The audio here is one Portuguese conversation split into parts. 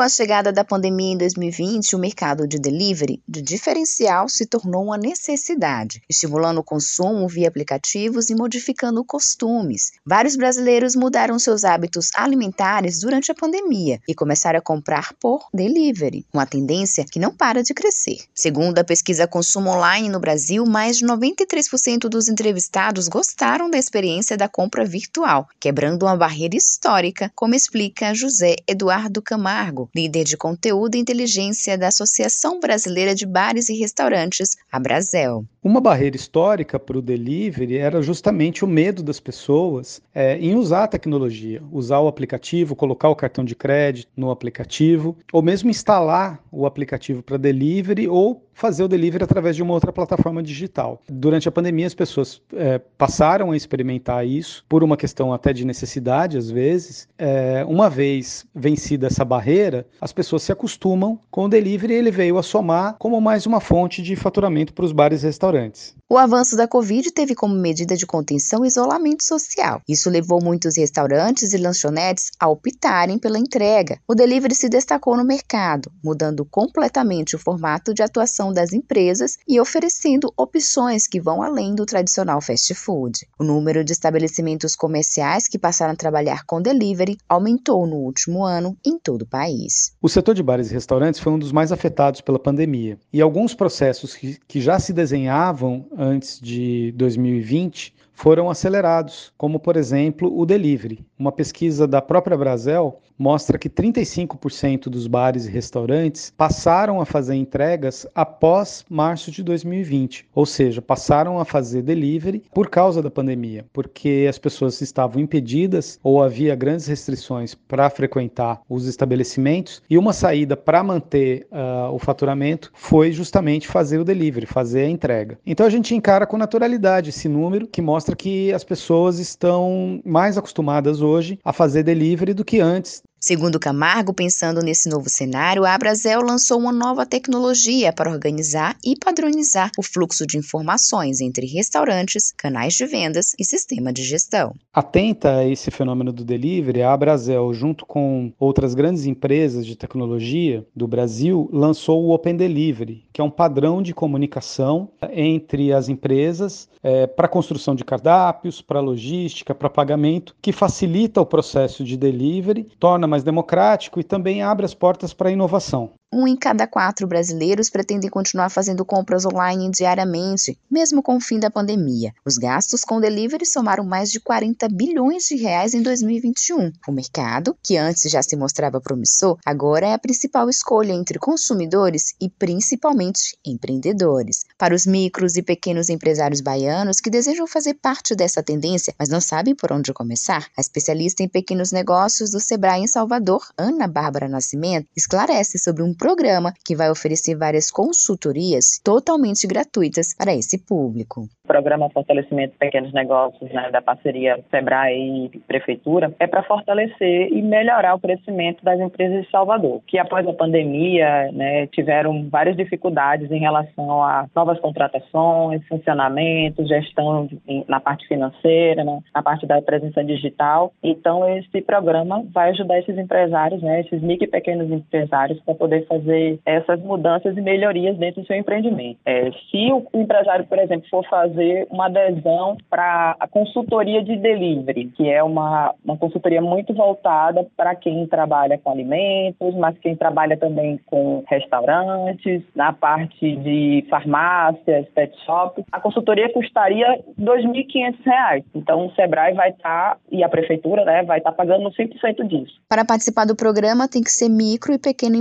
Com a chegada da pandemia em 2020, o mercado de delivery de diferencial se tornou uma necessidade, estimulando o consumo via aplicativos e modificando costumes. Vários brasileiros mudaram seus hábitos alimentares durante a pandemia e começaram a comprar por delivery, uma tendência que não para de crescer. Segundo a pesquisa Consumo Online no Brasil, mais de 93% dos entrevistados gostaram da experiência da compra virtual, quebrando uma barreira histórica, como explica José Eduardo Camargo líder de conteúdo e inteligência da Associação Brasileira de Bares e Restaurantes, a Brasel. Uma barreira histórica para o delivery era justamente o medo das pessoas é, em usar a tecnologia, usar o aplicativo, colocar o cartão de crédito no aplicativo, ou mesmo instalar o aplicativo para delivery ou fazer o delivery através de uma outra plataforma digital. Durante a pandemia, as pessoas é, passaram a experimentar isso por uma questão até de necessidade, às vezes. É, uma vez vencida essa barreira, as pessoas se acostumam com o delivery e ele veio a somar como mais uma fonte de faturamento para os bares e restaurantes restaurantes. O avanço da Covid teve como medida de contenção isolamento social. Isso levou muitos restaurantes e lanchonetes a optarem pela entrega. O delivery se destacou no mercado, mudando completamente o formato de atuação das empresas e oferecendo opções que vão além do tradicional fast food. O número de estabelecimentos comerciais que passaram a trabalhar com delivery aumentou no último ano em todo o país. O setor de bares e restaurantes foi um dos mais afetados pela pandemia, e alguns processos que já se desenhavam antes de 2020 foram acelerados, como por exemplo o delivery. Uma pesquisa da própria Brasel mostra que 35% dos bares e restaurantes passaram a fazer entregas após março de 2020, ou seja, passaram a fazer delivery por causa da pandemia, porque as pessoas estavam impedidas ou havia grandes restrições para frequentar os estabelecimentos e uma saída para manter uh, o faturamento foi justamente fazer o delivery, fazer a entrega. Então a gente encara com naturalidade esse número que mostra que as pessoas estão mais acostumadas hoje a fazer delivery do que antes Segundo Camargo, pensando nesse novo cenário, a Abrazel lançou uma nova tecnologia para organizar e padronizar o fluxo de informações entre restaurantes, canais de vendas e sistema de gestão. Atenta a esse fenômeno do delivery, a Abrazel, junto com outras grandes empresas de tecnologia do Brasil, lançou o Open Delivery, que é um padrão de comunicação entre as empresas é, para construção de cardápios, para logística, para pagamento, que facilita o processo de delivery, torna mais democrático e também abre as portas para a inovação. Um em cada quatro brasileiros pretendem continuar fazendo compras online diariamente, mesmo com o fim da pandemia. Os gastos com delivery somaram mais de 40 bilhões de reais em 2021. O mercado, que antes já se mostrava promissor, agora é a principal escolha entre consumidores e principalmente empreendedores. Para os micros e pequenos empresários baianos que desejam fazer parte dessa tendência, mas não sabem por onde começar, a especialista em pequenos negócios do Sebrae em Salvador, Ana Bárbara Nascimento, esclarece sobre um programa que vai oferecer várias consultorias totalmente gratuitas para esse público. O programa Fortalecimento de Pequenos Negócios, né, da parceria Sebrae e Prefeitura, é para fortalecer e melhorar o crescimento das empresas de Salvador, que após a pandemia né, tiveram várias dificuldades em relação a novas contratações, funcionamento, gestão na parte financeira, né, na parte da presença digital. Então, esse programa vai ajudar esses empresários, né, esses micro e pequenos empresários, para poder fazer essas mudanças e melhorias dentro do seu empreendimento. É, se o empresário, por exemplo, for fazer uma adesão para a consultoria de delivery, que é uma, uma consultoria muito voltada para quem trabalha com alimentos, mas quem trabalha também com restaurantes, na parte de farmácias, pet shop, a consultoria custaria R$ 2.500. Então, o Sebrae vai estar, tá, e a prefeitura, né, vai estar tá pagando 100% disso. Para participar do programa, tem que ser micro e pequeno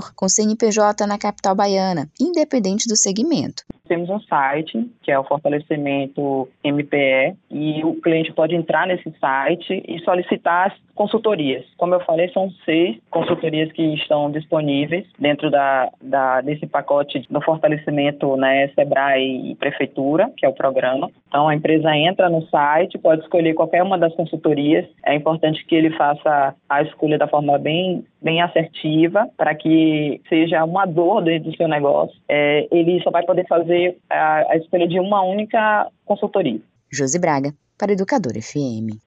empreendedor com CNPJ na capital baiana, independente do segmento temos um site, que é o Fortalecimento MPE, e o cliente pode entrar nesse site e solicitar as consultorias. Como eu falei, são seis consultorias que estão disponíveis dentro da, da desse pacote do fortalecimento né, Sebrae e Prefeitura, que é o programa. Então, a empresa entra no site, pode escolher qualquer uma das consultorias. É importante que ele faça a escolha da forma bem, bem assertiva, para que seja uma dor dentro do seu negócio. É, ele só vai poder fazer fazer a, a escolha de uma única consultoria. Josi Braga, para Educador FM.